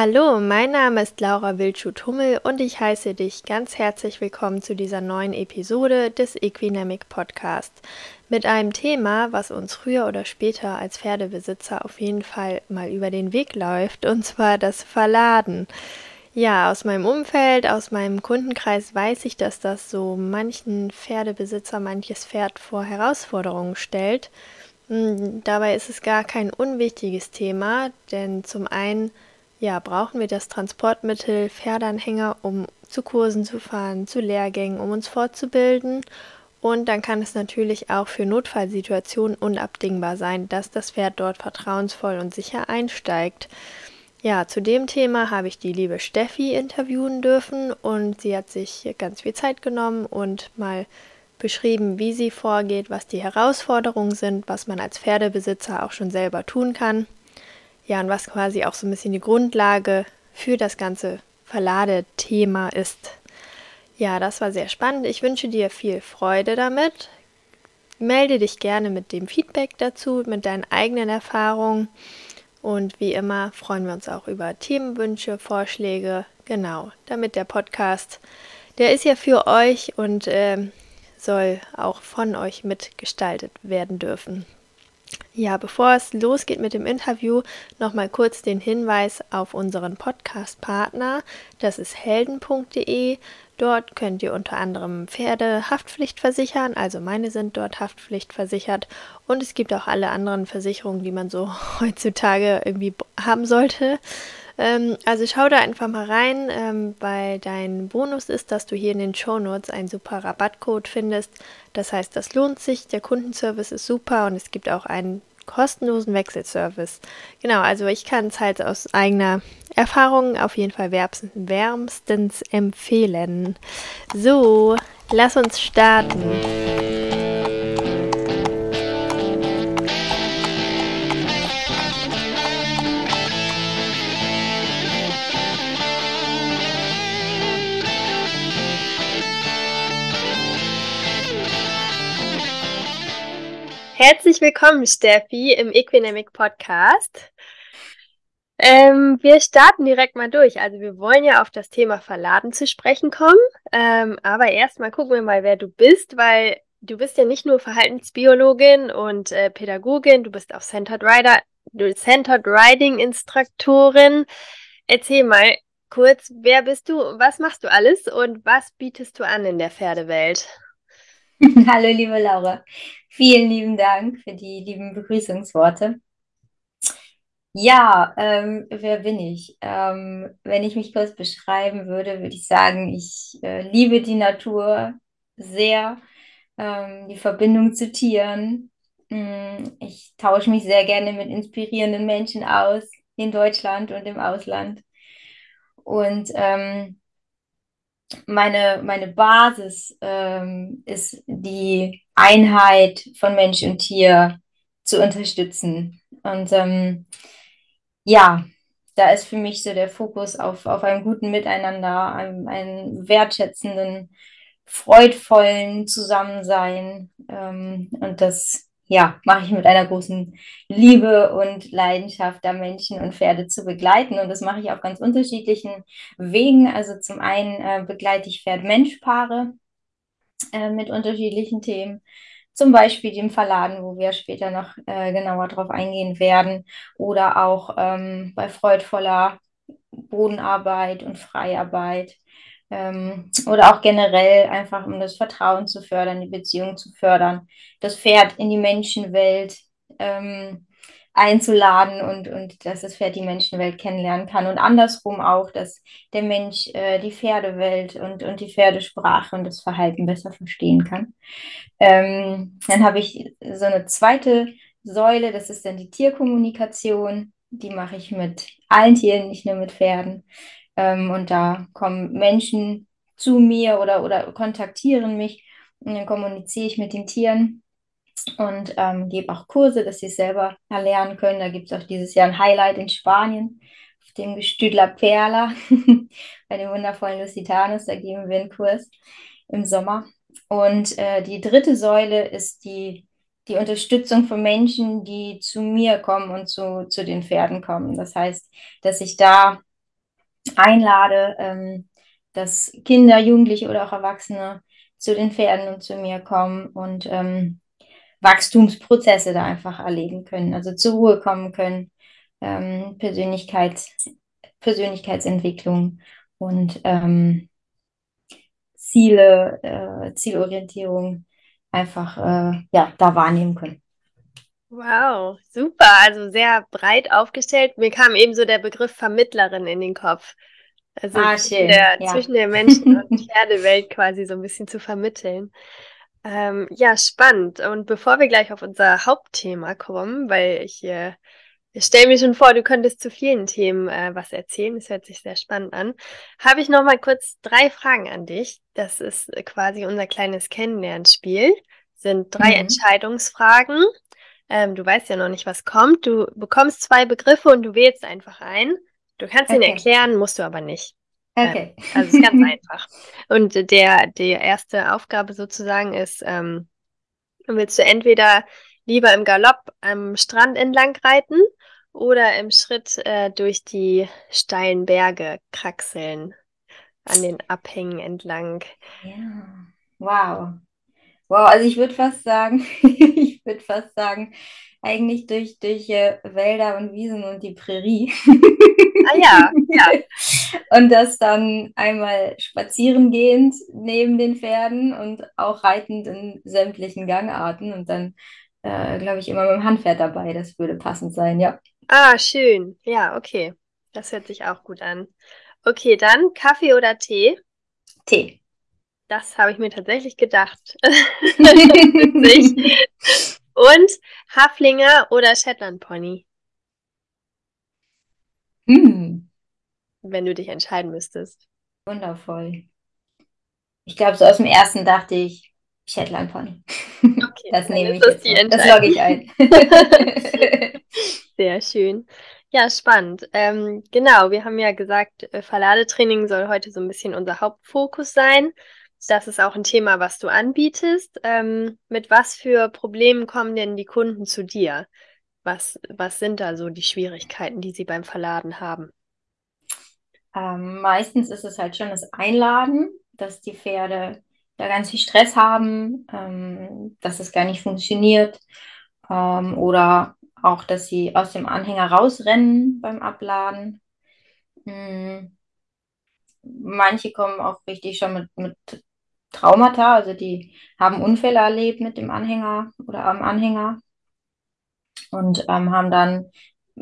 Hallo, mein Name ist Laura Wildschut-Hummel und ich heiße dich ganz herzlich willkommen zu dieser neuen Episode des Equinamic Podcast mit einem Thema, was uns früher oder später als Pferdebesitzer auf jeden Fall mal über den Weg läuft, und zwar das Verladen. Ja, aus meinem Umfeld, aus meinem Kundenkreis weiß ich, dass das so manchen Pferdebesitzer, manches Pferd vor Herausforderungen stellt. Hm, dabei ist es gar kein unwichtiges Thema, denn zum einen ja, brauchen wir das Transportmittel Pferdeanhänger, um zu Kursen zu fahren, zu Lehrgängen, um uns fortzubilden. Und dann kann es natürlich auch für Notfallsituationen unabdingbar sein, dass das Pferd dort vertrauensvoll und sicher einsteigt. Ja, zu dem Thema habe ich die liebe Steffi interviewen dürfen und sie hat sich ganz viel Zeit genommen und mal beschrieben, wie sie vorgeht, was die Herausforderungen sind, was man als Pferdebesitzer auch schon selber tun kann. Ja, und was quasi auch so ein bisschen die Grundlage für das ganze Verladethema ist. Ja, das war sehr spannend. Ich wünsche dir viel Freude damit. Melde dich gerne mit dem Feedback dazu, mit deinen eigenen Erfahrungen. Und wie immer freuen wir uns auch über Themenwünsche, Vorschläge. Genau, damit der Podcast, der ist ja für euch und äh, soll auch von euch mitgestaltet werden dürfen. Ja, bevor es losgeht mit dem Interview, nochmal kurz den Hinweis auf unseren Podcast-Partner. Das ist helden.de. Dort könnt ihr unter anderem Pferde Haftpflicht versichern, also meine sind dort Haftpflicht versichert. Und es gibt auch alle anderen Versicherungen, die man so heutzutage irgendwie haben sollte. Ähm, also schau da einfach mal rein, ähm, weil dein Bonus ist, dass du hier in den Show Notes einen super Rabattcode findest. Das heißt, das lohnt sich, der Kundenservice ist super und es gibt auch einen kostenlosen Wechselservice. Genau, also ich kann es halt aus eigener Erfahrung auf jeden Fall wärmstens empfehlen. So, lass uns starten. Herzlich willkommen, Steffi, im Equinamic Podcast. Ähm, wir starten direkt mal durch. Also wir wollen ja auf das Thema Verladen zu sprechen kommen. Ähm, aber erstmal gucken wir mal, wer du bist, weil du bist ja nicht nur Verhaltensbiologin und äh, Pädagogin, du bist auch Centered Rider, Centered Riding Instruktorin. Erzähl mal kurz, wer bist du, was machst du alles und was bietest du an in der Pferdewelt? Hallo, liebe Laura. Vielen lieben Dank für die lieben Begrüßungsworte. Ja, ähm, wer bin ich? Ähm, wenn ich mich kurz beschreiben würde, würde ich sagen, ich äh, liebe die Natur sehr, ähm, die Verbindung zu Tieren. Mm, ich tausche mich sehr gerne mit inspirierenden Menschen aus in Deutschland und im Ausland. Und ähm, meine, meine Basis ähm, ist die Einheit von Mensch und Tier zu unterstützen. Und ähm, ja, da ist für mich so der Fokus auf, auf einem guten Miteinander, einem, einem wertschätzenden, freudvollen Zusammensein. Ähm, und das ja, mache ich mit einer großen Liebe und Leidenschaft, da Menschen und Pferde zu begleiten. Und das mache ich auf ganz unterschiedlichen Wegen. Also zum einen äh, begleite ich Pferd-Mensch-Paare äh, mit unterschiedlichen Themen. Zum Beispiel dem Verladen, wo wir später noch äh, genauer drauf eingehen werden. Oder auch ähm, bei freudvoller Bodenarbeit und Freiarbeit ähm, oder auch generell einfach, um das Vertrauen zu fördern, die Beziehung zu fördern, das Pferd in die Menschenwelt ähm, einzuladen und, und dass das Pferd die Menschenwelt kennenlernen kann und andersrum auch, dass der Mensch äh, die Pferdewelt und, und die Pferdesprache und das Verhalten besser verstehen kann. Ähm, dann habe ich so eine zweite Säule, das ist dann die Tierkommunikation. Die mache ich mit allen Tieren, nicht nur mit Pferden. Ähm, und da kommen Menschen zu mir oder, oder kontaktieren mich und dann kommuniziere ich mit den Tieren und ähm, gebe auch Kurse, dass sie es selber erlernen können. Da gibt es auch dieses Jahr ein Highlight in Spanien auf dem Gestüdler Perla bei dem wundervollen Lusitanus. Da geben wir einen Kurs im Sommer. Und äh, die dritte Säule ist die, die Unterstützung von Menschen, die zu mir kommen und zu, zu den Pferden kommen. Das heißt, dass ich da einlade, ähm, dass Kinder, Jugendliche oder auch Erwachsene zu den Pferden und zu mir kommen und ähm, Wachstumsprozesse da einfach erleben können, also zur Ruhe kommen können, ähm, Persönlichkeits, Persönlichkeitsentwicklung und ähm, Ziele, äh, Zielorientierung einfach äh, ja, da wahrnehmen können. Wow, super. Also sehr breit aufgestellt. Mir kam eben so der Begriff Vermittlerin in den Kopf. Also ah, zwischen, schön. der, Ja. zwischen der Menschen- und Pferdewelt quasi so ein bisschen zu vermitteln. Ähm, ja, spannend. Und bevor wir gleich auf unser Hauptthema kommen, weil ich, äh, ich stelle mir schon vor, du könntest zu vielen Themen äh, was erzählen. Das hört sich sehr spannend an. Habe ich noch mal kurz drei Fragen an dich. Das ist quasi unser kleines Kennenlernspiel. Sind drei Mhm. Entscheidungsfragen. Ähm, du weißt ja noch nicht, was kommt. Du bekommst zwei Begriffe und du wählst einfach ein. Du kannst ihn Okay. erklären, musst du aber nicht. Okay. Also es ist ganz einfach. Und der, die erste Aufgabe sozusagen ist, ähm, willst du entweder lieber im Galopp am Strand entlang reiten oder im Schritt äh, durch die steilen Berge kraxeln, an den Abhängen entlang. Ja. Wow. Wow, also ich würde fast sagen, würde fast sagen, eigentlich durch, durch äh, Wälder und Wiesen und die Prärie. Ah ja, ja. Und das dann einmal spazieren gehend neben den Pferden und auch reitend in sämtlichen Gangarten und dann, äh, glaube ich, immer mit dem Handpferd dabei. Das würde passend sein, ja. Ah, schön. Ja, okay. Das hört sich auch gut an. Okay, dann Kaffee oder Tee? Tee. Das habe ich mir tatsächlich gedacht. Und Haflinger oder Shetland Pony, Hm, wenn du dich entscheiden müsstest. wundervoll. Ich glaube, so aus dem ersten dachte ich, Shetland Pony. Okay, Das nehme ich das jetzt. Das logge ich ein. Sehr schön. Ja, spannend. Ähm, genau, wir haben ja gesagt, äh, Verladetraining soll heute so ein bisschen unser Hauptfokus sein. Das ist auch ein Thema, was du anbietest. Ähm, mit was für Problemen kommen denn die Kunden zu dir? Was, was sind da so die Schwierigkeiten, die sie beim Verladen haben? Ähm, meistens ist es halt schon das Einladen, dass die Pferde da ganz viel Stress haben, ähm, dass es gar nicht funktioniert. Ähm, oder auch, dass sie aus dem Anhänger rausrennen beim Abladen. Mm, Manche kommen auch richtig schon mit, mit Traumata, also die haben Unfälle erlebt mit dem Anhänger oder am Anhänger und ähm, haben dann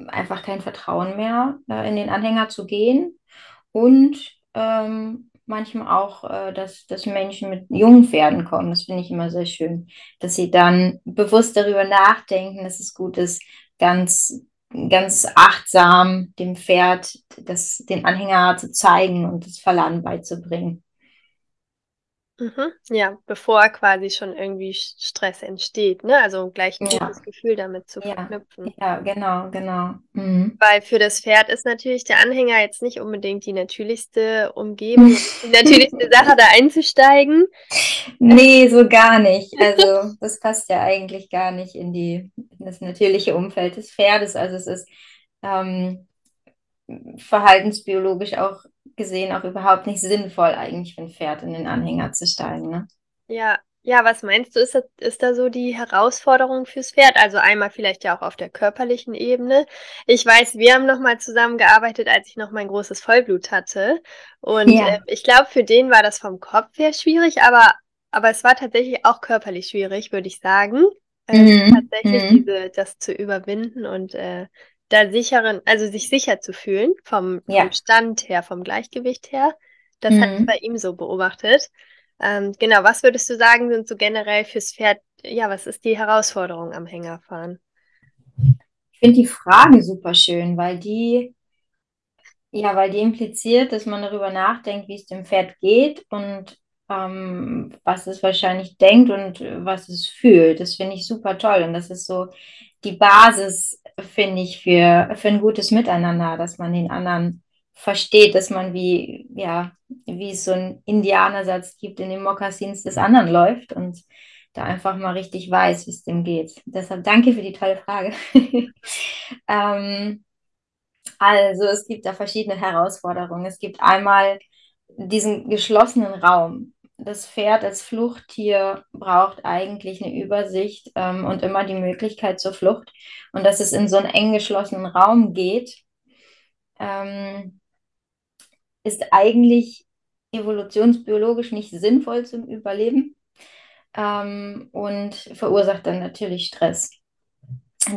einfach kein Vertrauen mehr, äh, in den Anhänger zu gehen. Und ähm, manchmal auch, äh, dass, dass Menschen mit jungen Pferden kommen. Das finde ich immer sehr schön, dass sie dann bewusst darüber nachdenken, dass es gut ist, ganz, ganz achtsam dem Pferd das, den Anhänger zu zeigen und das Verladen beizubringen. Mhm. Ja, bevor quasi schon irgendwie Stress entsteht, ne? Also gleich ein Ja. gutes Gefühl damit zu Ja, verknüpfen. ja, genau, genau. Mhm. Weil für das Pferd ist natürlich der Anhänger jetzt nicht unbedingt die natürlichste Umgebung, die natürlichste Sache, da einzusteigen. Nee, so gar nicht. Also das passt ja eigentlich gar nicht in die, in das natürliche Umfeld des Pferdes. Also es ist ähm, verhaltensbiologisch auch gesehen auch überhaupt nicht sinnvoll, eigentlich für ein Pferd in den Anhänger zu steigen. Ne? Ja, ja, was meinst du, ist, das, ist da so die Herausforderung fürs Pferd? Also einmal vielleicht ja auch auf der körperlichen Ebene. Ich weiß, wir haben nochmal zusammengearbeitet, als ich noch mein großes Vollblut hatte. Und Ja. äh, ich glaube, für den war das vom Kopf her schwierig, aber, aber es war tatsächlich auch körperlich schwierig, würde ich sagen. Ähm, Mhm, tatsächlich mhm. diese, das zu überwinden und äh, da sicheren, also sich sicher zu fühlen, vom, Ja. vom Stand her, vom Gleichgewicht her. Das Mhm. bei ihm so beobachtet. Ähm, genau, was würdest du sagen, sind so generell fürs Pferd, ja, was ist die Herausforderung am Hängerfahren? Ich finde die Frage super schön, weil die, ja, weil die impliziert, dass man darüber nachdenkt, wie es dem Pferd geht und ähm, was es wahrscheinlich denkt und äh, was es fühlt. Das finde ich super toll. Und das ist so die Basis, finde ich, für, für ein gutes Miteinander, dass man den anderen versteht, dass man wie, ja, wie es so einen Indianersatz gibt, in den Mokassins des anderen läuft und da einfach mal richtig weiß, wie es dem geht. Deshalb danke für die tolle Frage. ähm, Also es gibt da verschiedene Herausforderungen. Es gibt einmal diesen geschlossenen Raum. Das Pferd als Fluchttier braucht eigentlich eine Übersicht ähm, und immer die Möglichkeit zur Flucht. Und dass es in so einen eng geschlossenen Raum geht, ähm, ist eigentlich evolutionsbiologisch nicht sinnvoll zum Überleben ähm, und verursacht dann natürlich Stress.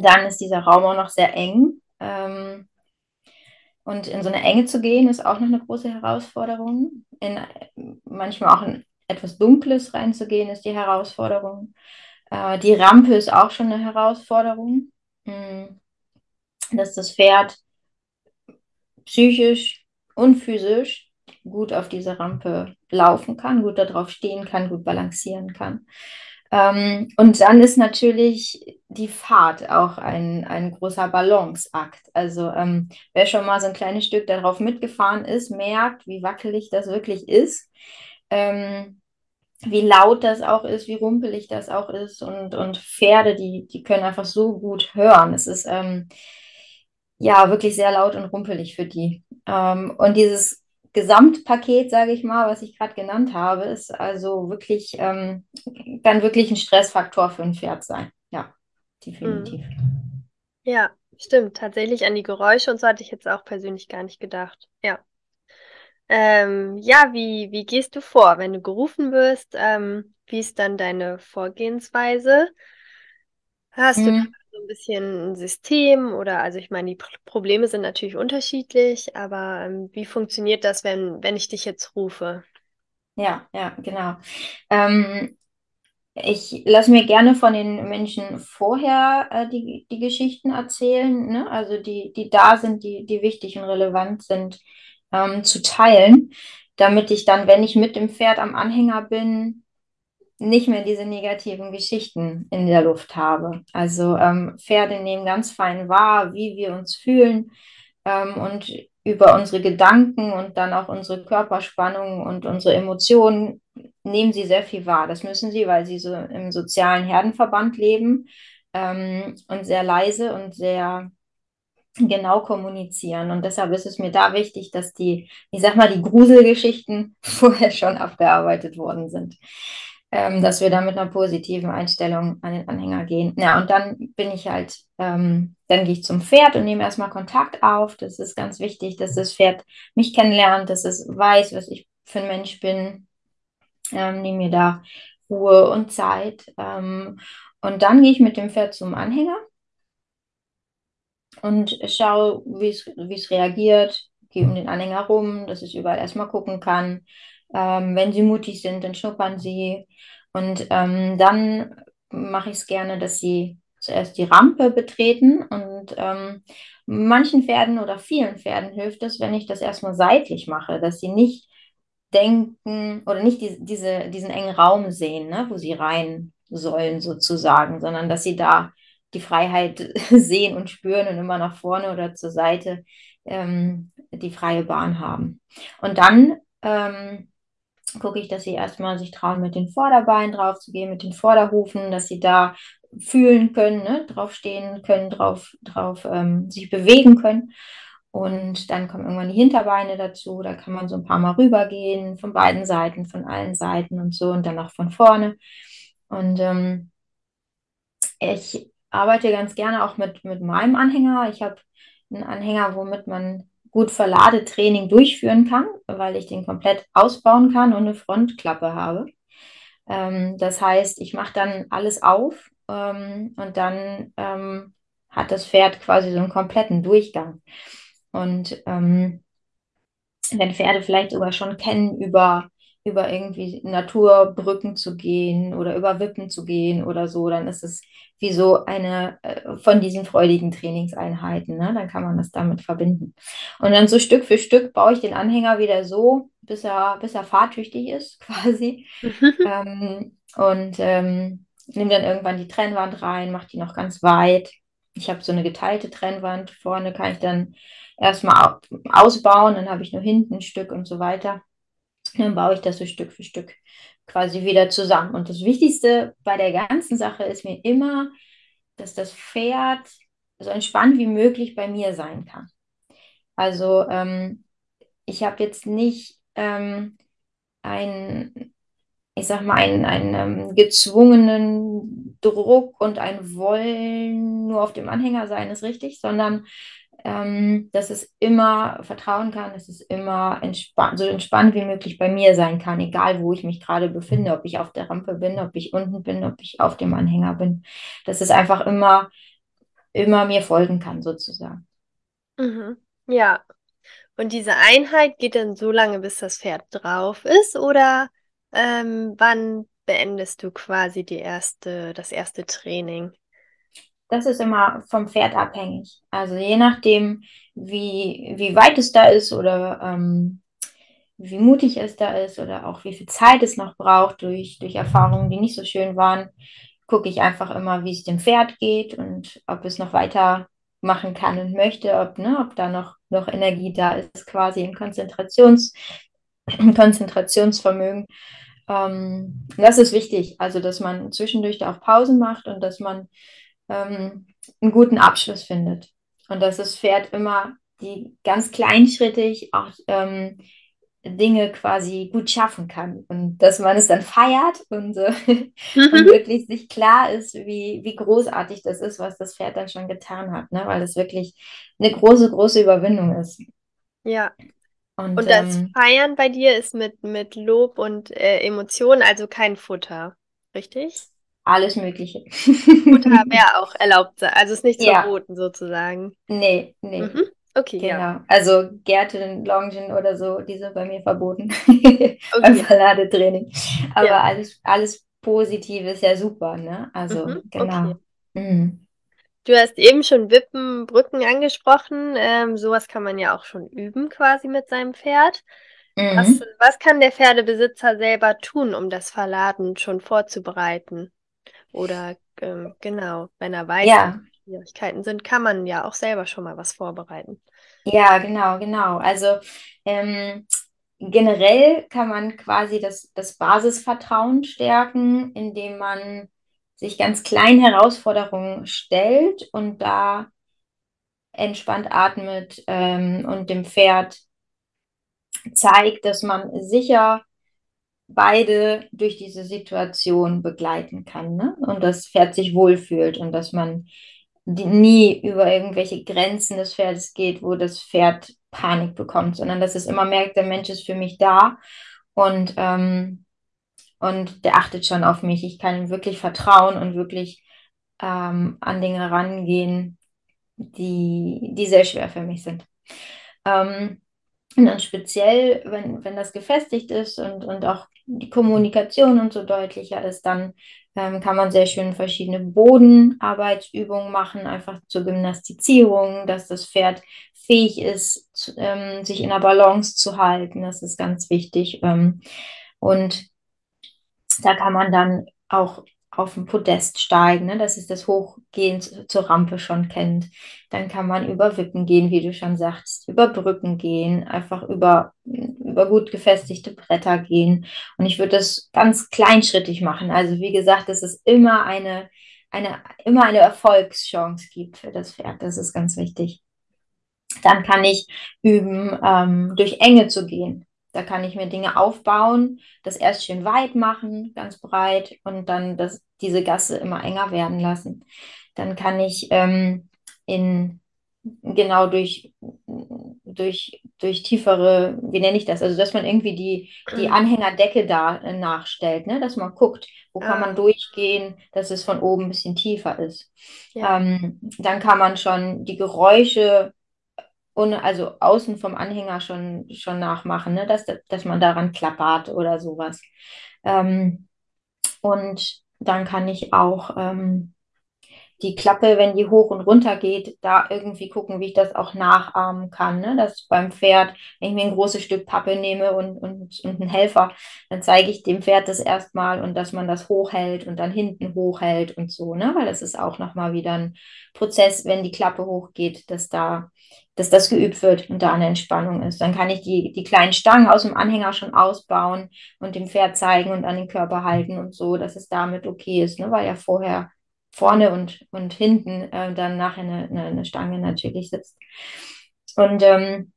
Dann ist dieser Raum auch noch sehr eng. Ähm, und in so eine Enge zu gehen, ist auch noch eine große Herausforderung. In manchmal auch in etwas Dunkles reinzugehen, ist die Herausforderung. Äh, die Rampe ist auch schon eine Herausforderung, hm. dass das Pferd psychisch und physisch gut auf diese Rampe laufen kann, gut darauf stehen kann, gut balancieren kann. Ähm, und dann ist natürlich die Fahrt auch ein, ein großer Balanceakt. Also ähm, wer schon mal so ein kleines Stück darauf mitgefahren ist, merkt, wie wackelig das wirklich ist. Ähm, wie laut das auch ist, wie rumpelig das auch ist. Und, und Pferde, die, die können einfach so gut hören. Es ist ähm, ja wirklich sehr laut und rumpelig für die. Ähm, und dieses Gesamtpaket, sage ich mal, was ich gerade genannt habe, ist also wirklich, ähm, kann wirklich ein Stressfaktor für ein Pferd sein. Ja, definitiv. Mhm. Ja, stimmt. Tatsächlich an die Geräusche und so hatte ich jetzt auch persönlich gar nicht gedacht. Ja. Ähm, ja, wie, wie gehst du vor, wenn du gerufen wirst? Ähm, wie ist dann deine Vorgehensweise? Hast du Mhm. so ein bisschen ein System oder, also ich meine, die Pr- Probleme sind natürlich unterschiedlich, aber ähm, wie funktioniert das, wenn, wenn ich dich jetzt rufe? Ja, ja, genau. Ähm, ich lasse mir gerne von den Menschen vorher äh, die, die Geschichten erzählen, ne? Also die, die da sind, die, die wichtig und relevant sind, ähm, zu teilen, damit ich dann, wenn ich mit dem Pferd am Anhänger bin, nicht mehr diese negativen Geschichten in der Luft habe. Also ähm, Pferde nehmen ganz fein wahr, wie wir uns fühlen ähm, und über unsere Gedanken und dann auch unsere Körperspannung und unsere Emotionen nehmen sie sehr viel wahr. Das müssen sie, weil sie so im sozialen Herdenverband leben ähm, und sehr leise und sehr genau kommunizieren. Und deshalb ist es mir da wichtig, dass die, ich sag mal, die Gruselgeschichten vorher schon abgearbeitet worden sind ähm, dass wir da mit einer positiven Einstellung an den Anhänger gehen. Ja, und dann bin ich halt, ähm, dann gehe ich zum Pferd und nehme erstmal Kontakt auf. Das ist ganz wichtig, dass das Pferd mich kennenlernt, dass es weiß, was ich für ein Mensch bin. Ähm, nehme mir da Ruhe und Zeit. Ähm, und dann gehe ich mit dem Pferd zum Anhänger und schaue, wie es reagiert. Gehe um den Anhänger rum, dass es überall erstmal gucken kann. Ähm, wenn sie mutig sind, dann schnuppern sie. Und ähm, dann mache ich es gerne, dass sie zuerst die Rampe betreten. Und ähm, manchen Pferden oder vielen Pferden hilft es, wenn ich das erstmal seitlich mache, dass sie nicht denken oder nicht die, diese, diesen engen Raum sehen, ne, wo sie rein sollen sozusagen, sondern dass sie da die Freiheit sehen und spüren und immer nach vorne oder zur Seite ähm, die freie Bahn haben. Und dann ähm, gucke ich, dass sie erstmal sich trauen, mit den Vorderbeinen drauf zu gehen, mit den Vorderhufen, dass sie da fühlen können, ne, draufstehen können, drauf, drauf ähm, sich bewegen können. Und dann kommen irgendwann die Hinterbeine dazu. Da kann man so ein paar Mal rübergehen, von beiden Seiten, von allen Seiten und so und dann auch von vorne. Und ähm, ich arbeite ganz gerne auch mit, mit meinem Anhänger. Ich habe einen Anhänger, womit man gut Verladetraining durchführen kann, weil ich den komplett ausbauen kann und eine Frontklappe habe. Ähm, das heißt, ich mache dann alles auf ähm, und dann ähm, hat das Pferd quasi so einen kompletten Durchgang. Und ähm, wenn Pferde vielleicht sogar schon kennen, über, über irgendwie Naturbrücken zu gehen oder über Wippen zu gehen oder so, dann ist es wie so eine äh, von diesen freudigen Trainingseinheiten. Ne? Dann kann man das damit verbinden. Und dann so Stück für Stück baue ich den Anhänger wieder so, bis er, bis er fahrtüchtig ist, quasi. Ähm, und ähm, nehme dann irgendwann die Trennwand rein, mache die noch ganz weit. Ich habe so eine geteilte Trennwand. Vorne kann ich dann erstmal ausbauen, dann habe ich nur hinten ein Stück und so weiter. Dann baue ich das so Stück für Stück quasi wieder zusammen. Und das Wichtigste bei der ganzen Sache ist mir immer, dass das Pferd so entspannt wie möglich bei mir sein kann. Also ähm, ich habe jetzt nicht ähm, ein, ich sag mal, einen, einen ähm, gezwungenen Druck und ein Wollen nur auf dem Anhänger sein ist richtig, sondern ähm, dass es immer vertrauen kann, dass es immer entspannt, so entspannt wie möglich bei mir sein kann, egal wo ich mich gerade befinde, ob ich auf der Rampe bin, ob ich unten bin, ob ich auf dem Anhänger bin. Dass es einfach immer, immer mir folgen kann, sozusagen. Mhm. Ja. Und diese Einheit geht dann so lange, bis das Pferd drauf ist, oder ähm, wann beendest du quasi die erste, das erste Training? Das ist immer vom Pferd abhängig. Also je nachdem, wie, wie weit es da ist oder ähm, wie mutig es da ist oder auch wie viel Zeit es noch braucht durch, durch Erfahrungen, die nicht so schön waren, gucke ich einfach immer, wie es dem Pferd geht und ob es noch weiter machen kann und möchte, ob, ne, ob da noch, noch Energie da ist, quasi im Konzentrations, Konzentrationsvermögen. Ähm, das ist wichtig, also dass man zwischendurch da auch Pausen macht und dass man ähm, einen guten Abschluss findet. Und dass das Pferd immer die ganz kleinschrittig auch ähm, Dinge quasi gut schaffen kann und dass man es dann feiert und, äh, und wirklich sich klar ist, wie, wie großartig das ist, was das Pferd dann schon getan hat, ne? weil es wirklich eine große, große Überwindung ist. Ja. Und, und das ähm, Feiern bei dir ist mit, mit Lob und äh, Emotionen, also kein Futter, richtig? Alles Mögliche. Futter wäre auch erlaubt, also ist nicht Ja. verboten sozusagen. Nee, nee. Mhm. Okay, ja. Genau. Also Gärten, Longen oder so, die sind bei mir verboten. Okay. Beim Verladetraining. Aber Ja. alles, alles Positive ist ja super, ne? Also, Mhm, genau. okay. Mhm. Du hast eben schon Wippen, Brücken angesprochen. Ähm, sowas kann man ja auch schon üben quasi mit seinem Pferd. Was, Mhm. was kann der Pferdebesitzer selber tun, um das Verladen schon vorzubereiten? Oder ähm, genau, wenn er weiß, Ja, Schwierigkeiten sind, kann man ja auch selber schon mal was vorbereiten. ja, genau, genau. Also ähm, generell kann man quasi das, das Basisvertrauen stärken, indem man sich ganz kleinen Herausforderungen stellt und da entspannt atmet ähm, und dem Pferd zeigt, dass man sicher beide durch diese Situation begleiten kann, ne? Und das Pferd sich wohlfühlt und dass man nie über irgendwelche Grenzen des Pferdes geht, wo das Pferd Panik bekommt, sondern dass es immer merkt, der Mensch ist für mich da und, ähm, und der achtet schon auf mich. Ich kann ihm wirklich vertrauen und wirklich ähm, an Dinge rangehen, die, die sehr schwer für mich sind. Ähm, und dann speziell, wenn, wenn das gefestigt ist und, und auch die Kommunikation und so deutlicher ist, dann ähm, kann man sehr schön verschiedene Bodenarbeitsübungen machen, einfach zur Gymnastizierung, dass das Pferd fähig ist, zu, ähm, sich in der Balance zu halten. Das ist ganz wichtig. Ähm, und da kann man dann auch auf den Podest steigen, ne? Das ist das Hochgehen zur Rampe schon kennt. Dann kann man über Wippen gehen, wie du schon sagst, über Brücken gehen, einfach über, über gut gefestigte Bretter gehen. Und ich würde das ganz kleinschrittig machen. Also wie gesagt, dass es immer eine, eine, immer eine Erfolgschance gibt für das Pferd. Das ist ganz wichtig. Dann kann ich üben, ähm, durch Enge zu gehen. Da kann ich mir Dinge aufbauen, das erst schön weit machen, ganz breit und dann das, diese Gasse immer enger werden lassen. Dann kann ich ähm, in genau durch, durch, durch tiefere, wie nenne ich das? Also, dass man irgendwie die, die Anhängerdecke da äh, nachstellt, ne? Dass man guckt, wo kann man Ah, durchgehen, dass es von oben ein bisschen tiefer ist. ja. Ähm, dann kann man schon die Geräusche ohne, also außen vom Anhänger schon, schon nachmachen, ne? dass, dass man daran klappert oder sowas. Ähm, und dann kann ich auch ähm, die Klappe, wenn die hoch und runter geht, da irgendwie gucken, wie ich das auch nachahmen kann. Ne? Dass beim Pferd, wenn ich mir ein großes Stück Pappe nehme und, und, und einen Helfer, dann zeige ich dem Pferd das erstmal und dass man das hochhält und dann hinten hochhält und so, ne? Weil das ist auch nochmal wieder ein Prozess, wenn die Klappe hochgeht, dass da, dass das geübt wird und da eine Entspannung ist. Dann kann ich die, die kleinen Stangen aus dem Anhänger schon ausbauen und dem Pferd zeigen und an den Körper halten und so, dass es damit okay ist, ne? Weil ja vorher vorne und, und hinten äh, dann nachher eine, eine, eine Stange natürlich sitzt. Und ähm,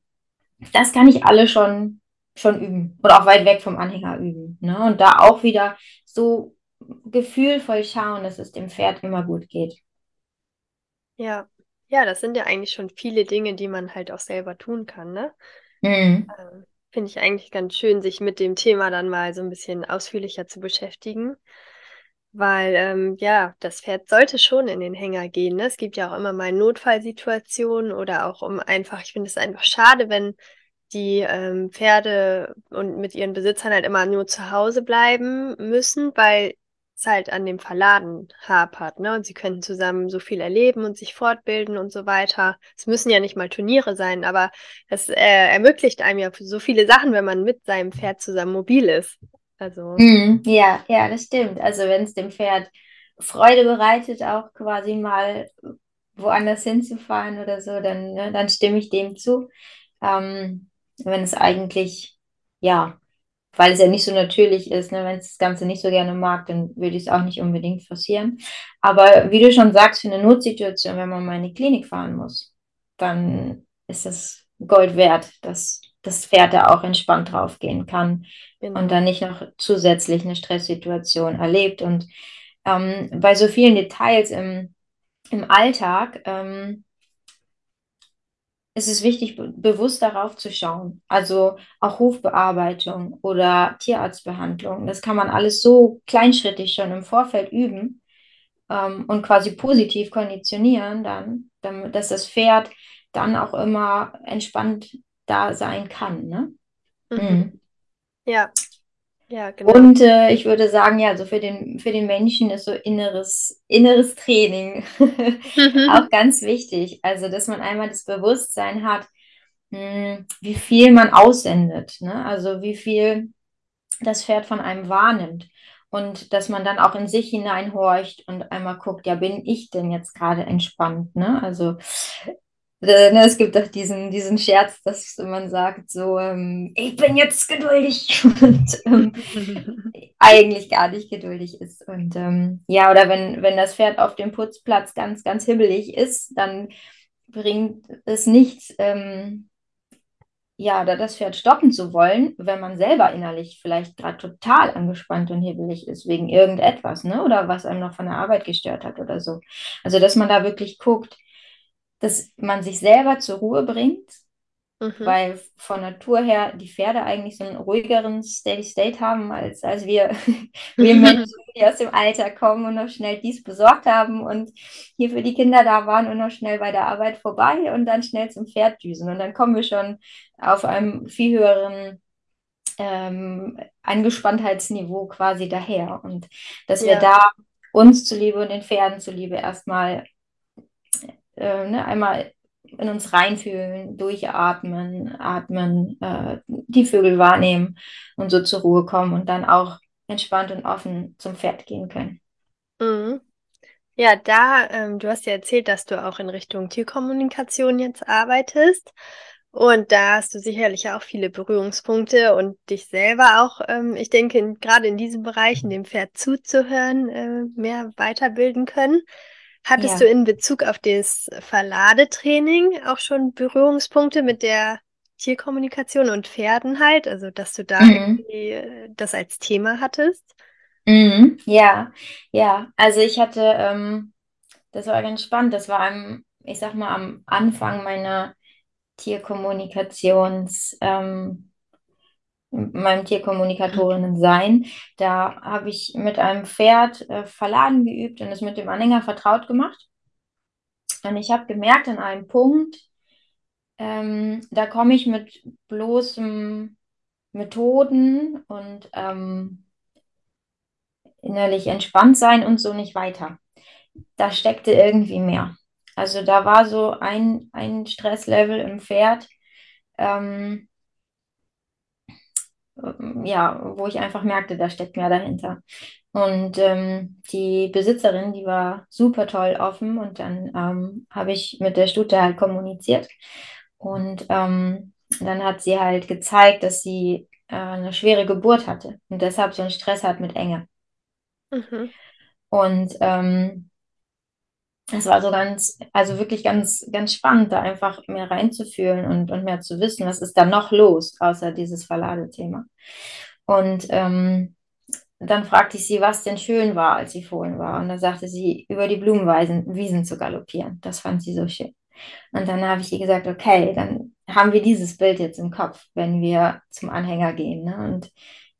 das kann ich alle schon, schon üben oder auch weit weg vom Anhänger üben. Ne? Und da auch wieder so gefühlvoll schauen, dass es dem Pferd immer gut geht. Ja, ja, das sind ja eigentlich schon viele Dinge, die man halt auch selber tun kann, ne? Mhm. Ähm, Finde ich eigentlich ganz schön, sich mit dem Thema dann mal so ein bisschen ausführlicher zu beschäftigen. Weil, ähm, ja, das Pferd sollte schon in den Hänger gehen. Ne? Es gibt ja auch immer mal Notfallsituationen oder auch um einfach, ich finde es einfach schade, wenn die ähm, Pferde und mit ihren Besitzern halt immer nur zu Hause bleiben müssen, weil es halt an dem Verladen hapert, ne? Und sie könnten zusammen so viel erleben und sich fortbilden und so weiter. Es müssen ja nicht mal Turniere sein, aber es äh, ermöglicht einem ja so viele Sachen, wenn man mit seinem Pferd zusammen mobil ist. Also. Mhm. Ja, ja, das stimmt. Also wenn es dem Pferd Freude bereitet, auch quasi mal woanders hinzufahren oder so, dann, ne, dann stimme ich dem zu. Ähm, wenn es eigentlich, ja, weil es ja nicht so natürlich ist, ne? Wenn es das Ganze nicht so gerne mag, dann würde ich es auch nicht unbedingt forcieren. Aber wie du schon sagst, für eine Notsituation, wenn man mal in die Klinik fahren muss, dann ist es Gold wert, dass das Pferd da auch entspannt draufgehen kann Genau. und dann nicht noch zusätzlich eine Stresssituation erlebt. Und ähm, bei so vielen Details im, im Alltag ähm, ist es wichtig, be bewusst darauf zu schauen. Also auch Hufbearbeitung oder Tierarztbehandlung. Das kann man alles so kleinschrittig schon im Vorfeld üben ähm, und quasi positiv konditionieren dann, damit, dass das Pferd dann auch immer entspannt da sein kann. Ne? Mhm. Mhm. Ja, ja, genau. Und äh, ich würde sagen, ja, so für den, für den Menschen ist so inneres, inneres Training auch ganz wichtig. Also, dass man einmal das Bewusstsein hat, mh, wie viel man aussendet, ne? Also wie viel das Pferd von einem wahrnimmt. Und dass man dann auch in sich hineinhorcht und einmal guckt, ja, bin ich denn jetzt gerade entspannt? Ne? Also ne, es gibt doch diesen, diesen Scherz, dass man sagt, so, ähm, ich bin jetzt geduldig und ähm, eigentlich gar nicht geduldig ist. Und ähm, ja, oder wenn, wenn das Pferd auf dem Putzplatz ganz, ganz hibbelig ist, dann bringt es nichts, ähm, ja, da das Pferd stoppen zu wollen, wenn man selber innerlich vielleicht gerade total angespannt und hibbelig ist wegen irgendetwas, ne? Oder was einem noch von der Arbeit gestört hat oder so. Also, dass man da wirklich guckt, dass man sich selber zur Ruhe bringt, Mhm. weil von Natur her die Pferde eigentlich so einen ruhigeren Steady State haben, als, als wir, wir Menschen, die aus dem Alter kommen und noch schnell dies besorgt haben und hier für die Kinder da waren und noch schnell bei der Arbeit vorbei und dann schnell zum Pferd düsen. Und dann kommen wir schon auf einem viel höheren ähm, Angespanntheitsniveau quasi daher. Und dass wir Ja. da uns zuliebe und den Pferden zuliebe erstmal äh, ne, einmal in uns reinfühlen, durchatmen, atmen, äh, die Vögel wahrnehmen und so zur Ruhe kommen und dann auch entspannt und offen zum Pferd gehen können. Mhm. Ja, da, ähm, du hast ja erzählt, dass du auch in Richtung Tierkommunikation jetzt arbeitest. Und da hast du sicherlich auch viele Berührungspunkte und dich selber auch, ähm, ich denke, gerade in diesem Bereich, in dem Pferd zuzuhören, äh, mehr weiterbilden können. Hattest Ja. du in Bezug auf das Verladetraining auch schon Berührungspunkte mit der Tierkommunikation und Pferden halt? Also, dass du da Mhm. irgendwie äh, das als Thema hattest? Mhm, ja, ja. Also ich hatte, ähm, das war ganz spannend. Das war am, ich sag mal, am Anfang meiner Tierkommunikations, ähm, meinem Tierkommunikatorinnen-Sein. Da habe ich mit einem Pferd äh, Verladen geübt und es mit dem Anhänger vertraut gemacht. Und ich habe gemerkt an einem Punkt, ähm, da komme ich mit bloßem Methoden und ähm, innerlich entspannt sein und so nicht weiter. Da steckte irgendwie mehr. Also da war so ein, ein Stresslevel im Pferd, ähm, ja, wo ich einfach merkte, da steckt mehr dahinter. Und ähm, die Besitzerin, die war super toll offen und dann ähm, habe ich mit der Stute halt kommuniziert und ähm, dann hat sie halt gezeigt, dass sie äh, eine schwere Geburt hatte und deshalb so einen Stress hat mit Enge. Mhm. Und ähm, es war so ganz, also wirklich ganz, ganz spannend, da einfach mehr reinzufühlen und, und mehr zu wissen, was ist da noch los, außer dieses Verladethema. Und ähm, dann fragte ich sie, was denn schön war, als sie Fohlen war. Und dann sagte sie, über die Blumenwiesen zu galoppieren. Das fand sie so schön. Und dann habe ich ihr gesagt, okay, dann haben wir dieses Bild jetzt im Kopf, wenn wir zum Anhänger gehen. Ne? Und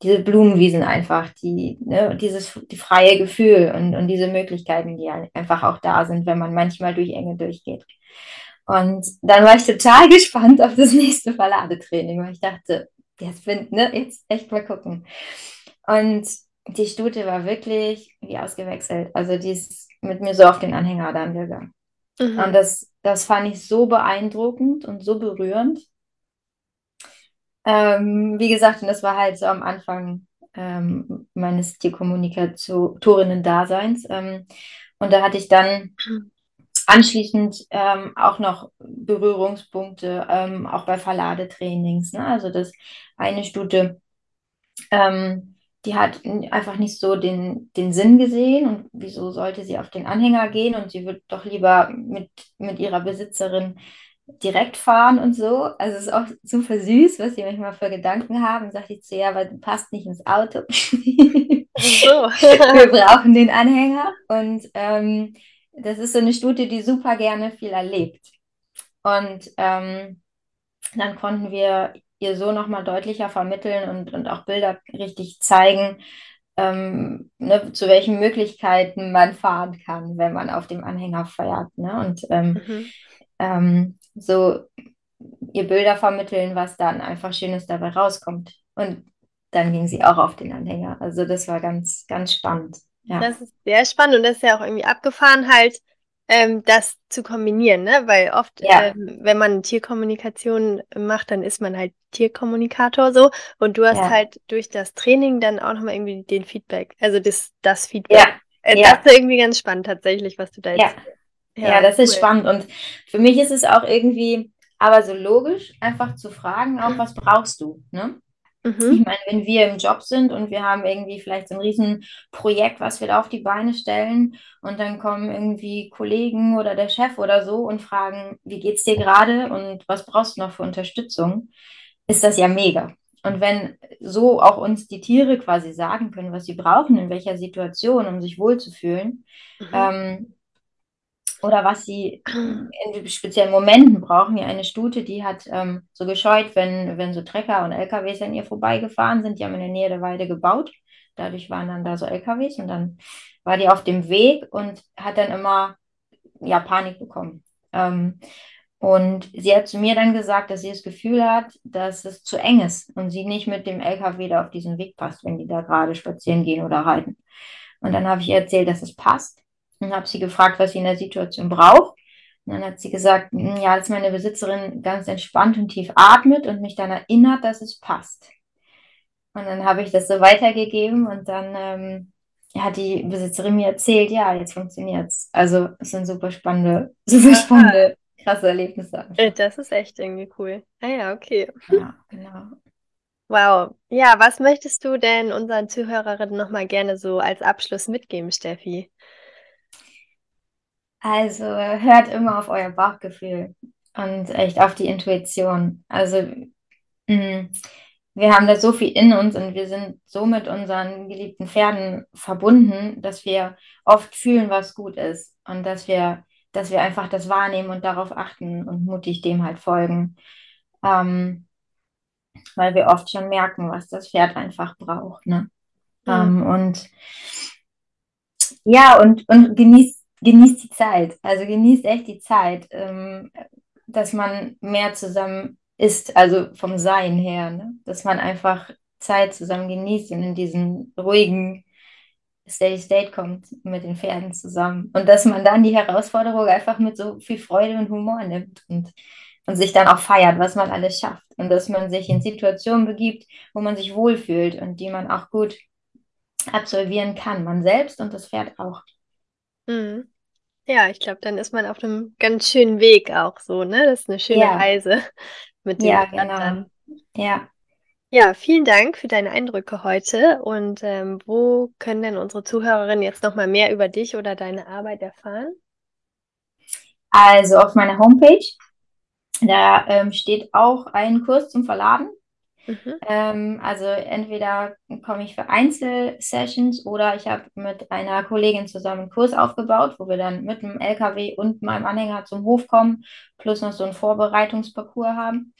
diese Blumenwiesen einfach, die, ne, dieses die freie Gefühl und, und diese Möglichkeiten, die einfach auch da sind, wenn man manchmal durch Enge durchgeht. Und dann war ich total gespannt auf das nächste Verladetraining, weil ich dachte, jetzt bin, ne, jetzt echt mal gucken. Und die Stute war wirklich wie ausgewechselt. Also die ist mit mir so auf den Anhänger dann gegangen. Mhm. Und das, das fand ich so beeindruckend und so berührend. Ähm, wie gesagt, und das war halt so am Anfang ähm, meines Tierkommunikatorinnen-Daseins. Ähm, und da hatte ich dann anschließend ähm, auch noch Berührungspunkte, ähm, auch bei Verladetrainings. Ne? Also das eine Stute, ähm, die hat einfach nicht so den, den Sinn gesehen und wieso sollte sie auf den Anhänger gehen und sie wird doch lieber mit, mit ihrer Besitzerin direkt fahren und so. Also es ist auch super süß, was sie manchmal für Gedanken haben. Sagt ich zu ihr, aber du passt nicht ins Auto. so. Wir brauchen den Anhänger. Und ähm, das ist so eine Stute, die super gerne viel erlebt. Und ähm, dann konnten wir ihr so nochmal deutlicher vermitteln und, und auch Bilder richtig zeigen, ähm, ne, zu welchen Möglichkeiten man fahren kann, wenn man auf dem Anhänger fährt. Ne? Und ähm, mhm ähm, so ihr Bilder vermitteln, was dann einfach Schönes dabei rauskommt. Und dann ging sie auch auf den Anhänger. Also das war ganz, ganz spannend. Ja. Das ist sehr spannend und das ist ja auch irgendwie abgefahren, halt ähm, das zu kombinieren, ne? Weil oft, ja. ähm, wenn man Tierkommunikation macht, dann ist man halt Tierkommunikator so und du hast ja. halt durch das Training dann auch nochmal irgendwie den Feedback, also das, das Feedback. Ja. Äh, das ist irgendwie ganz spannend tatsächlich, was du da jetzt ja, ja das cool. ist spannend. Und für mich ist es auch irgendwie aber so logisch, einfach zu fragen, auch was brauchst du? Ne? Mhm. Ich meine, wenn wir im Job sind und wir haben irgendwie vielleicht so ein Riesenprojekt, was wir da auf die Beine stellen und dann kommen irgendwie Kollegen oder der Chef oder so und fragen, wie geht's dir gerade und was brauchst du noch für Unterstützung, ist das ja mega. Und wenn so auch uns die Tiere quasi sagen können, was sie brauchen, in welcher Situation, um sich wohlzufühlen, mhm. ähm, oder was sie in speziellen Momenten brauchen. Wie eine Stute, die hat ähm, so gescheut, wenn, wenn so Trecker und LKWs an ihr vorbeigefahren sind. Die haben in der Nähe der Weide gebaut. Dadurch waren dann da so LKWs und dann war die auf dem Weg und hat dann immer ja, Panik bekommen. Ähm, und sie hat zu mir dann gesagt, dass sie das Gefühl hat, dass es zu eng ist und sie nicht mit dem LKW da auf diesen Weg passt, wenn die da gerade spazieren gehen oder reiten. Und dann habe ich ihr erzählt, dass es passt und habe sie gefragt, was sie in der Situation braucht. Und dann hat sie gesagt, hm, ja, dass meine Besitzerin ganz entspannt und tief atmet und mich dann erinnert, dass es passt. Und dann habe ich das so weitergegeben und dann ähm, hat die Besitzerin mir erzählt, ja, jetzt funktioniert es. Also es sind super spannende, super spannende, krasse Erlebnisse. Einfach. Das ist echt irgendwie cool. Ah ja, okay. Ja, genau. Wow. Ja, was möchtest du denn unseren Zuhörerinnen nochmal gerne so als Abschluss mitgeben, Steffi? Also hört immer auf euer Bauchgefühl und echt auf die Intuition. Also mh, mm, wir haben da so viel in uns und wir sind so mit unseren geliebten Pferden verbunden, dass wir oft fühlen, was gut ist und dass wir, dass wir einfach das wahrnehmen und darauf achten und mutig dem halt folgen. Ähm, weil wir oft schon merken, was das Pferd einfach braucht. Ne? Mhm. Ähm, und ja, und, und genießt genießt die Zeit. Also genießt echt die Zeit, ähm, dass man mehr zusammen ist, also vom Sein her, ne? dass man einfach Zeit zusammen genießt und in diesen ruhigen Steady State kommt mit den Pferden zusammen. Und dass man dann die Herausforderung einfach mit so viel Freude und Humor nimmt und, und sich dann auch feiert, was man alles schafft. Und dass man sich in Situationen begibt, wo man sich wohlfühlt und die man auch gut absolvieren kann. Man selbst und das Pferd auch. Mhm. Ja, ich glaube, dann ist man auf einem ganz schönen Weg auch so, ne? Das ist eine schöne Ja, Reise mit dem ja, genau. Ja. Ja, vielen Dank für deine Eindrücke heute. Und ähm, wo können denn unsere Zuhörerinnen jetzt noch mal mehr über dich oder deine Arbeit erfahren? Also auf meiner Homepage, da ähm, steht auch ein Kurs zum Verladen. Mhm. Ähm, also entweder komme ich für Einzelsessions oder ich habe mit einer Kollegin zusammen einen Kurs aufgebaut, wo wir dann mit einem LKW und meinem Anhänger zum Hof kommen, plus noch so einen Vorbereitungsparcours haben.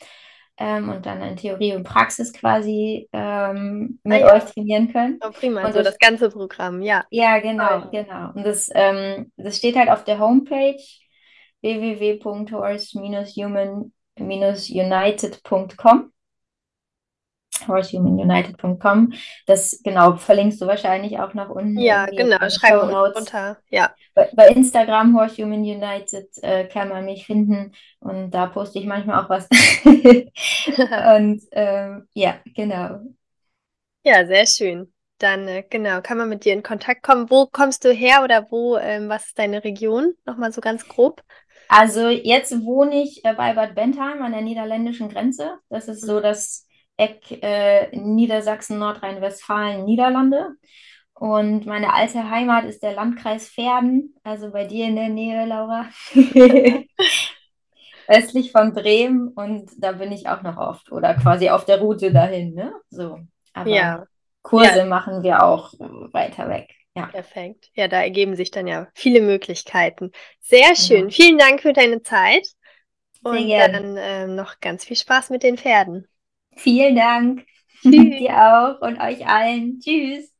Ähm, und dann in Theorie und Praxis quasi ähm, mit ah, ja. euch trainieren können. Oh, prima, und also das, das ganze Programm, ja. Ja, genau, oh. genau. Und das, ähm, das steht halt auf der Homepage www.horse-human-united.com horsehumanunited.com. Das genau verlinkst du wahrscheinlich auch noch unten. Ja, genau, schreib unter. Ja. Bei, bei Instagram Horsehuman United äh, kann man mich finden und da poste ich manchmal auch was. und ähm, ja, genau. Ja, sehr schön. Dann äh, genau, kann man mit dir in Kontakt kommen. Wo kommst du her oder wo, ähm, was ist deine Region? Nochmal so ganz grob. Also jetzt wohne ich äh, bei Bad Bentheim an der niederländischen Grenze. Das ist so das Eck äh, Niedersachsen, Nordrhein-Westfalen, Niederlande. Und meine alte Heimat ist der Landkreis Verden, also bei dir in der Nähe, Laura. Östlich von Bremen und da bin ich auch noch oft oder quasi auf der Route dahin, ne? So. Aber ja. Kurse ja. machen wir auch weiter weg. Ja. Perfekt. Ja, da ergeben sich dann ja viele Möglichkeiten. Sehr schön. Ja. Vielen Dank für deine Zeit. Sehr und gern. dann ähm, noch ganz viel Spaß mit den Pferden. Vielen Dank. Tschüss. Dir auch und euch allen. Tschüss.